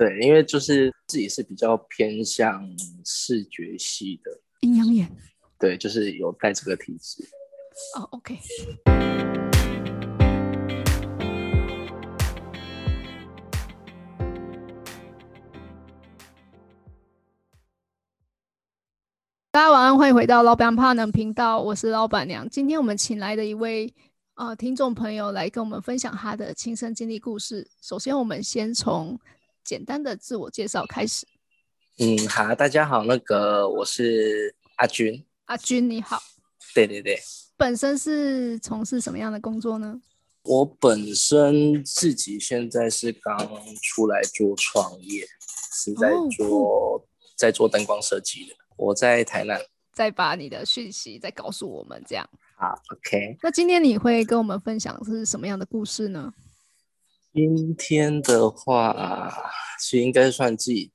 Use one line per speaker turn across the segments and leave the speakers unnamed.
对，因为就是自己是比较偏向视觉系的，
阴阳眼。
对，就是有带这个体质。
哦，OK。大家晚安，欢迎回到老板怕能频道，我是老板娘。今天我们请来的一位呃听众朋友来跟我们分享他的亲身经历故事。首先，我们先从简单的自我介绍开始。
嗯，好，大家好，那个我是阿军。
阿军你好。
对对对。
本身是从事什么样的工作呢？
我本身自己现在是刚出来做创业，是在做在做灯光设计的。我在台南，
再把你的讯息再告诉我们，这样
好，OK。
那今天你会跟我们分享是什么样的故事呢？
今天的话，其实应该算自己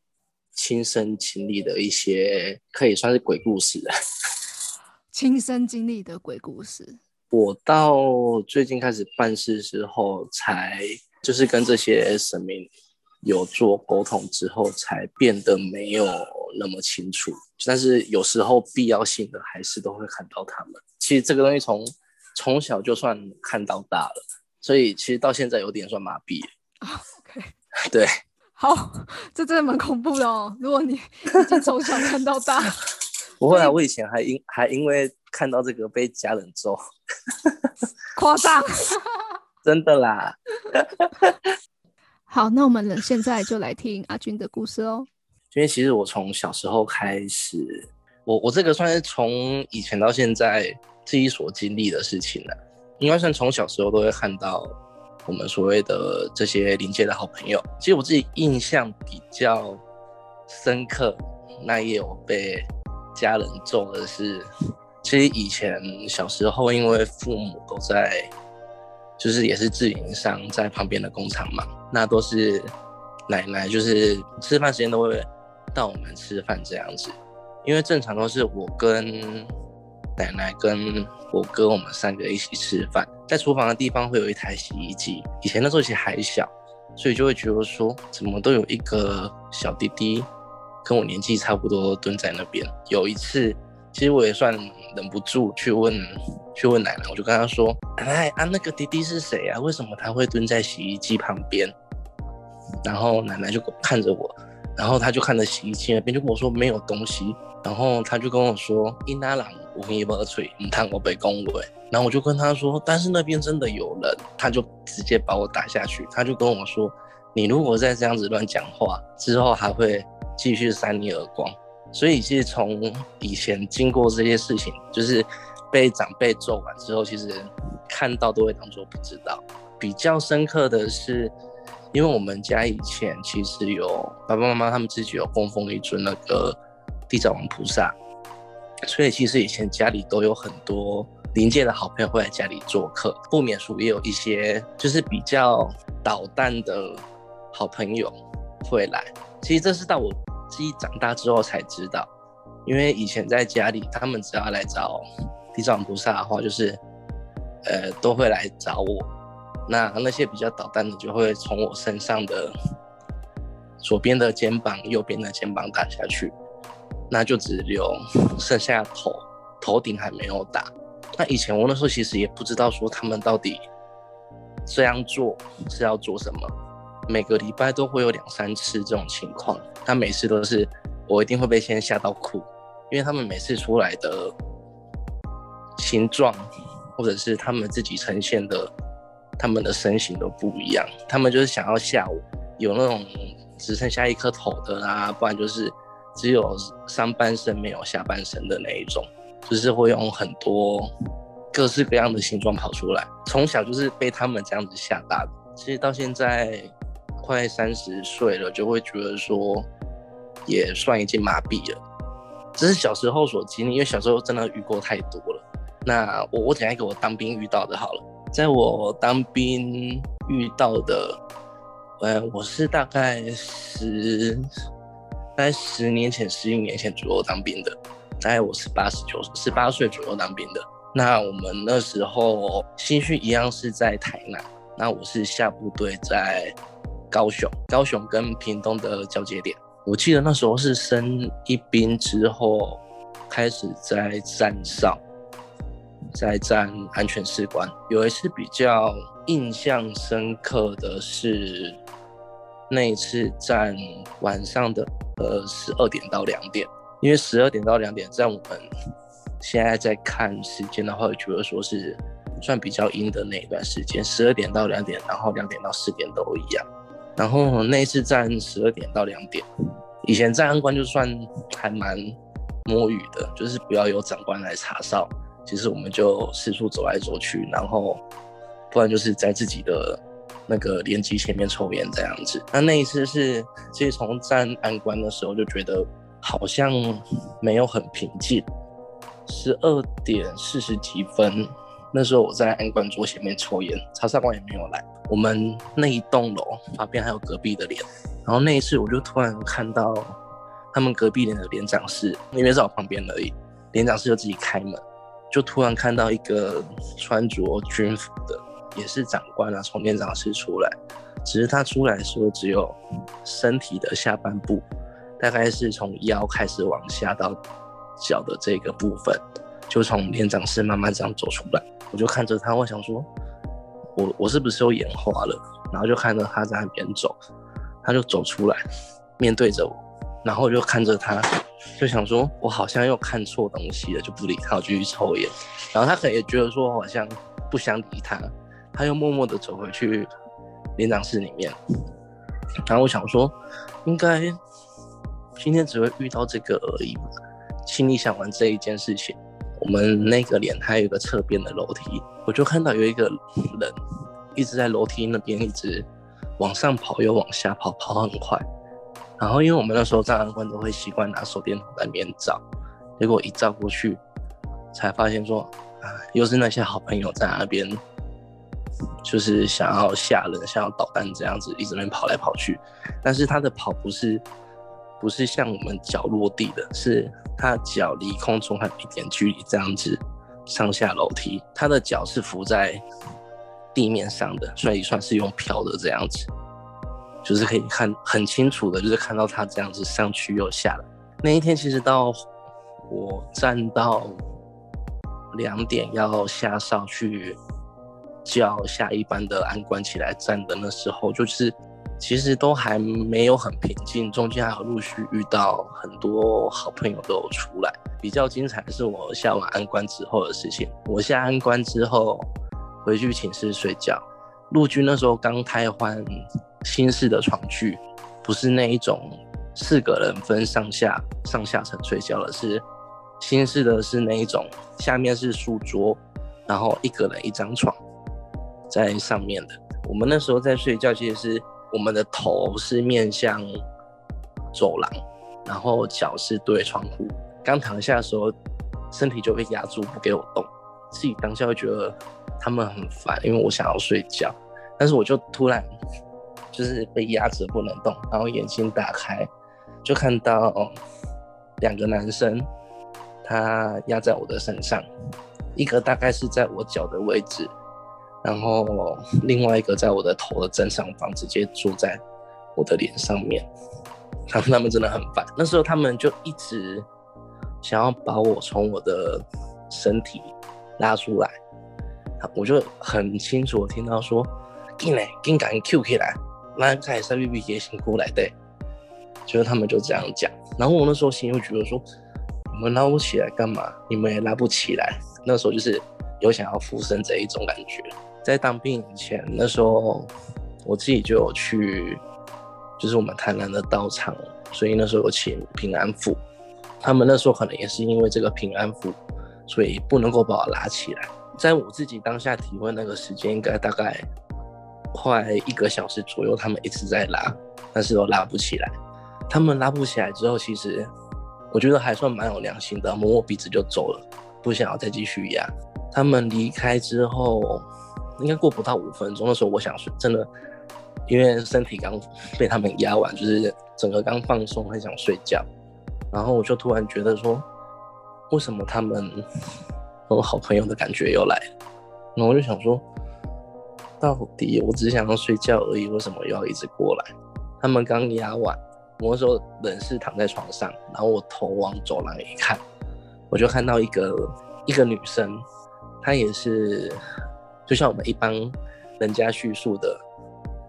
亲身经历的一些，可以算是鬼故事。
亲身经历的鬼故事。
我到最近开始办事之后，才就是跟这些神明。有做沟通之后，才变得没有那么清楚。但是有时候必要性的还是都会看到他们。其实这个东西从从小就算看到大了，所以其实到现在有点算麻痹。
OK，
对，
好，这真的蛮恐怖的哦。如果你已经从小看到大，
不会啊，我以前还因还因为看到这个被家人揍，
夸张，
真的啦。
好，那我们现在就来听阿军的故事哦。
因为其实我从小时候开始，我我这个算是从以前到现在自己所经历的事情了，应该算从小时候都会看到我们所谓的这些临界的好朋友。其实我自己印象比较深刻，那也有被家人揍的是，其实以前小时候因为父母都在。就是也是自营商在旁边的工厂嘛，那都是奶奶，就是吃饭时间都会到我们吃饭这样子，因为正常都是我跟奶奶跟我哥我们三个一起吃饭，在厨房的地方会有一台洗衣机，以前那时候其实还小，所以就会觉得说怎么都有一个小弟弟跟我年纪差不多蹲在那边，有一次。其实我也算忍不住去问，去问奶奶，我就跟她说：“奶奶啊，那个弟弟是谁啊？为什么他会蹲在洗衣机旁边？”然后奶奶就看着我，然后他就看着洗衣机那边，就跟我说：“没有东西。”然后他就跟我说：“伊那朗，我给你把嘴，你看我被恭维。”然后我就跟他说：“但是那边真的有人。”他就直接把我打下去，他就跟我说：“你如果再这样子乱讲话，之后还会继续扇你耳光。”所以其实从以前经过这些事情，就是被长辈揍完之后，其实看到都会当做不知道。比较深刻的是，因为我们家以前其实有爸爸妈妈他们自己有供奉一尊那个地藏王菩萨，所以其实以前家里都有很多邻界的好朋友会来家里做客，不免俗也有一些就是比较捣蛋的好朋友会来。其实这是到我。自己长大之后才知道，因为以前在家里，他们只要来找地藏菩萨的话，就是，呃，都会来找我。那那些比较捣蛋的，就会从我身上的左边的肩膀、右边的肩膀打下去，那就只留剩下头，头顶还没有打。那以前我那时候其实也不知道说他们到底这样做是要做什么。每个礼拜都会有两三次这种情况，他每次都是我一定会被先吓到哭，因为他们每次出来的形状，或者是他们自己呈现的他们的身形都不一样，他们就是想要吓我，有那种只剩下一颗头的啦，不然就是只有上半身没有下半身的那一种，就是会用很多各式各样的形状跑出来，从小就是被他们这样子吓大的，其实到现在。快三十岁了，就会觉得说，也算已经麻痹了。这是小时候所经历，因为小时候真的遇过太多了。那我我讲一个我当兵遇到的好了，在我当兵遇到的，呃，我是大概十，大概十年前、十一年前左右当兵的，大概我是八十九、十八岁左右当兵的。那我们那时候新训一样是在台南，那我是下部队在。高雄，高雄跟屏东的交接点。我记得那时候是升一兵之后，开始在站哨，在站安全士官。有一次比较印象深刻的是，那一次站晚上的呃十二点到两点，因为十二点到两点在我们现在在看时间的话，觉得说是算比较阴的那一段时间，十二点到两点，然后两点到四点都一样。然后那次站十二点到两点，以前站安官就算还蛮摸鱼的，就是不要有长官来查哨，其实我们就四处走来走去，然后不然就是在自己的那个连机前面抽烟这样子。那那一次是，其实从站安官的时候就觉得好像没有很平静，十二点四十几分。那时候我在安官桌前面抽烟，查哨官也没有来。我们那一栋楼旁边还有隔壁的连，然后那一次我就突然看到他们隔壁连的连长室，因为在我旁边而已，连长室就自己开门，就突然看到一个穿着军服的，也是长官啊，从连长室出来，只是他出来的时候只有身体的下半部，大概是从腰开始往下到脚的这个部分，就从连长室慢慢这样走出来。我就看着他，我想说，我我是不是又眼花了？然后就看着他在那边走，他就走出来，面对着我，然后我就看着他，就想说，我好像又看错东西了，就不理他，我继续抽烟。然后他可能也觉得说，好像不想理他，他又默默的走回去连长室里面。然后我想说，应该今天只会遇到这个而已吧，心里想完这一件事情。我们那个连还有个侧边的楼梯，我就看到有一个人一直在楼梯那边一直往上跑又往下跑，跑很快。然后因为我们那时候站安官都会习惯拿手电筒在那边照，结果一照过去，才发现说，又是那些好朋友在那边，就是想要吓人、想要捣蛋这样子，一直在跑来跑去。但是他的跑不是。不是像我们脚落地的，是他脚离空中还有一点距离，这样子上下楼梯，他的脚是浮在地面上的，所以算是用飘的这样子，就是可以看很清楚的，就是看到他这样子上去又下来。那一天其实到我站到两点要下哨去叫下一班的安官起来站的那时候，就是。其实都还没有很平静，中间还有陆续遇到很多好朋友都有出来。比较精彩的是我下完安官之后的事情。我下安官之后回去寝室睡觉，陆军那时候刚开换新式的床具，不是那一种四个人分上下上下层睡觉的，是新式的是那一种下面是书桌，然后一个人一张床在上面的。我们那时候在睡觉其实是。我们的头是面向走廊，然后脚是对窗户。刚躺下的时候，身体就被压住，不给我动。自己当下会觉得他们很烦，因为我想要睡觉，但是我就突然就是被压着不能动，然后眼睛打开，就看到两个男生，他压在我的身上，一个大概是在我脚的位置。然后另外一个在我的头的正上方，直接坐在我的脸上面。他们他们真的很烦。那时候他们就一直想要把我从我的身体拉出来，我就很清楚我听到说：“进来，紧赶紧 Q 起来，拉开三 B B 也醒过来的。”就是他们就这样讲。然后我那时候心又觉得说：“你们拉不起来干嘛？你们也拉不起来。”那时候就是有想要附身这一种感觉。在当兵以前，那时候我自己就有去，就是我们台南的道场，所以那时候有请平安符。他们那时候可能也是因为这个平安符，所以不能够把我拉起来。在我自己当下体会那个时间，应该大概快一个小时左右，他们一直在拉，但是都拉不起来。他们拉不起来之后，其实我觉得还算蛮有良心的，摸摸鼻子就走了，不想要再继续压。他们离开之后。应该过不到五分钟的时候，我想睡，真的，因为身体刚被他们压完，就是整个刚放松，很想睡觉。然后我就突然觉得说，为什么他们我好朋友的感觉又来？然后我就想说，到底我只是想要睡觉而已，为什么又要一直过来？他们刚压完，我那时候人是躺在床上，然后我头往走廊一看，我就看到一个一个女生，她也是就像我们一般人家叙述的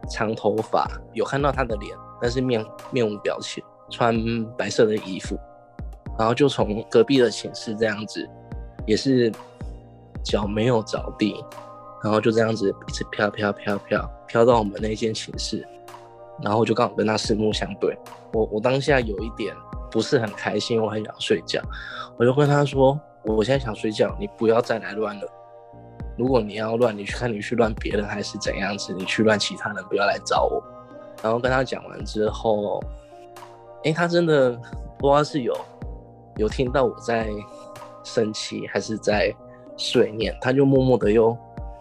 长头发，有看到他的脸，但是面面无表情，穿白色的衣服，然后就从隔壁的寝室这样子，也是脚没有着地。然后就这样子一直飘飘飘飘飘到我们那间寝室，然后就刚好跟他四目相对。我我当下有一点不是很开心，我很想睡觉，我就跟他说：“我现在想睡觉，你不要再来乱了。如果你要乱，你去看你去乱别人还是怎样子，你去乱其他人，不要来找我。”然后跟他讲完之后，哎，他真的不知道是有有听到我在生气还是在碎念，他就默默的又。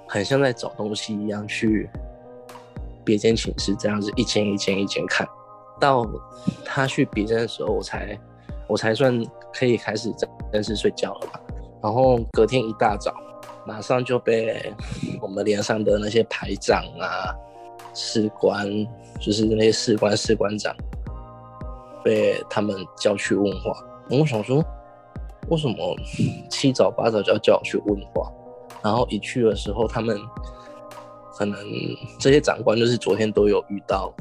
很像在找东西一样，去别间寝室这样子一间一间一间看，到他去别间的时候，我才我才算可以开始正式睡觉了吧。然后隔天一大早，马上就被我们连上的那些排长啊、士官，就是那些士官、士官长，被他们叫去问话。我想说，为什么七早八早就要叫我去问话？然后一去的时候，他们可能这些长官就是昨天都有遇到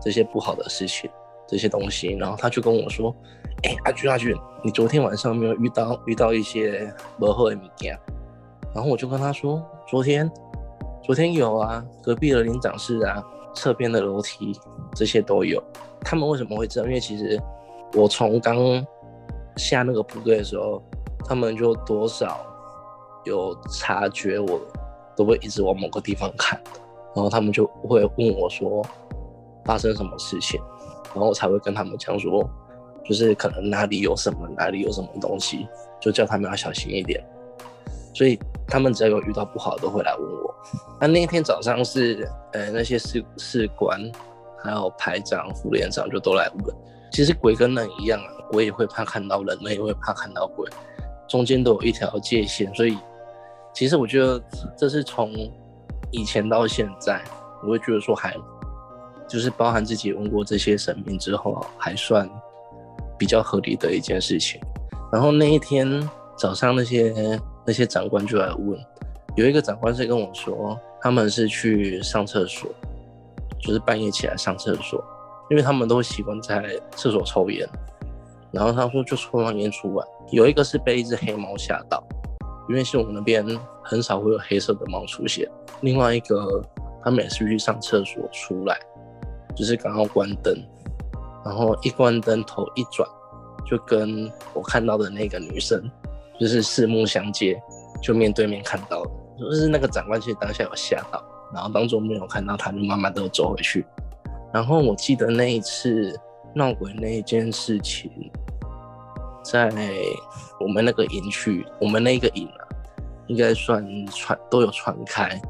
这些不好的事情，这些东西。然后他就跟我说：“哎，阿俊阿俊，你昨天晚上没有遇到遇到一些不好的物件？”然后我就跟他说：“昨天昨天有啊，隔壁的连长室啊，侧边的楼梯这些都有。他们为什么会知道？因为其实我从刚下那个部队的时候，他们就多少。”有察觉，我都会一直往某个地方看，然后他们就会问我说发生什么事情，然后我才会跟他们讲说，就是可能哪里有什么，哪里有什么东西，就叫他们要小心一点。所以他们只要有遇到不好，都会来问我。那那一天早上是，呃，那些士士官，还有排长、副连长就都来问。其实鬼跟人一样啊，鬼也会怕看到人，人也会怕看到鬼，中间都有一条界限，所以。其实我觉得这是从以前到现在，我会觉得说还就是包含自己问过这些神明之后，还算比较合理的一件事情。然后那一天早上，那些那些长官就来问，有一个长官是跟我说，他们是去上厕所，就是半夜起来上厕所，因为他们都习惯在厕所抽烟。然后他说就抽完烟出来，有一个是被一只黑猫吓到。因为是我们那边很少会有黑色的猫出现。另外一个，他每次去上厕所出来，就是刚刚关灯，然后一关灯头一转，就跟我看到的那个女生，就是四目相接，就面对面看到的。就是那个长官其实当下有吓到，然后当中没有看到他，就慢慢的走回去。然后我记得那一次闹鬼那一件事情。在我们那个营区，我们那个营啊，应该算传都有传开，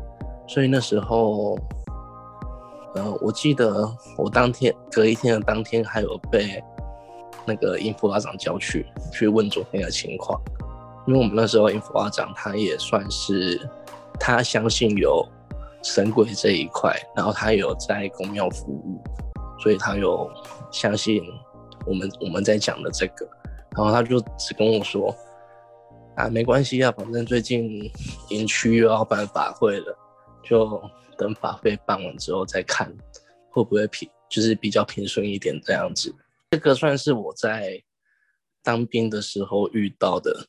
所以那时候，呃，我记得我当天隔一天的当天，还有被那个营副拉长叫去去问昨天的情况，因为我们那时候营副拉长他也算是他相信有神鬼这一块，然后他有在公庙服务，所以他有相信我们我们在讲的这个。然后他就只跟我说：“啊，没关系啊，反正最近营区又要办法会了，就等法会办完之后再看，会不会平，就是比较平顺一点这样子。这个算是我在当兵的时候遇到的。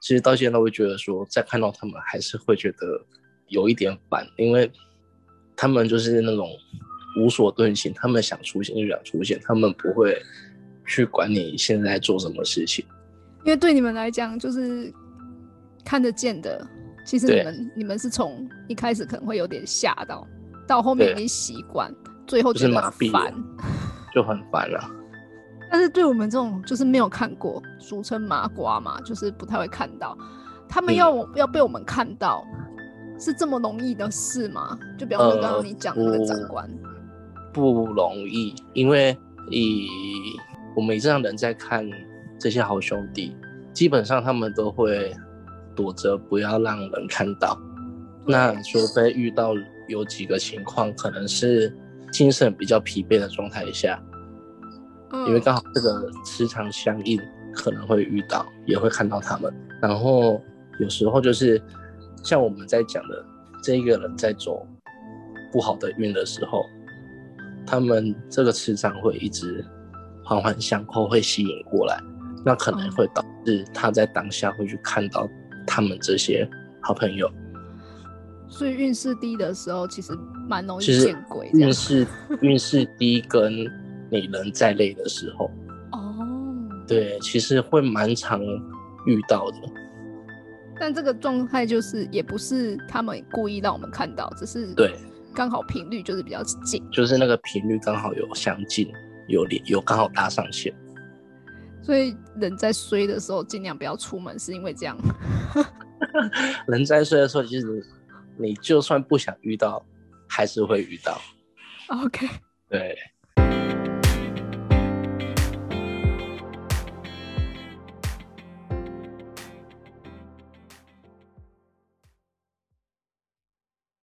其实到现在会觉得说，再看到他们还是会觉得有一点烦，因为他们就是那种无所遁形，他们想出现就想出现，他们不会。”去管你现在做什么事情，
因为对你们来讲就是看得见的。其实你们你们是从一开始可能会有点吓到，到后面已经习惯，最后
就是麻痹，就很烦了。
但是对我们这种就是没有看过，俗称麻瓜嘛，就是不太会看到。他们要要被我们看到，是这么容易的事吗？就比方说刚刚你讲那个长官，
不容易，因为以。我们这样人在看这些好兄弟，基本上他们都会躲着，不要让人看到。那除非遇到有几个情况，可能是精神比较疲惫的状态下，因为刚好这个磁场相应，可能会遇到，也会看到他们。然后有时候就是像我们在讲的，这一个人在走不好的运的时候，他们这个磁场会一直环环相扣，会吸引过来，那可能会导致他在当下会去看到他们这些好朋友。
所以运势低的时候，其实蛮容易见鬼。
运势运势低跟你人在累的时候，
哦，
对，其实会蛮常遇到的。
但这个状态就是也不是他们故意让我们看到，只是
对，
刚好频率就是比较近，
就是那个频率刚好有相近，有连有刚好搭上线。
所以人在衰的时候尽量不要出门，是因为这样。
人在衰的时候，其实。你就算不想遇到，还是会遇到。
OK，
对，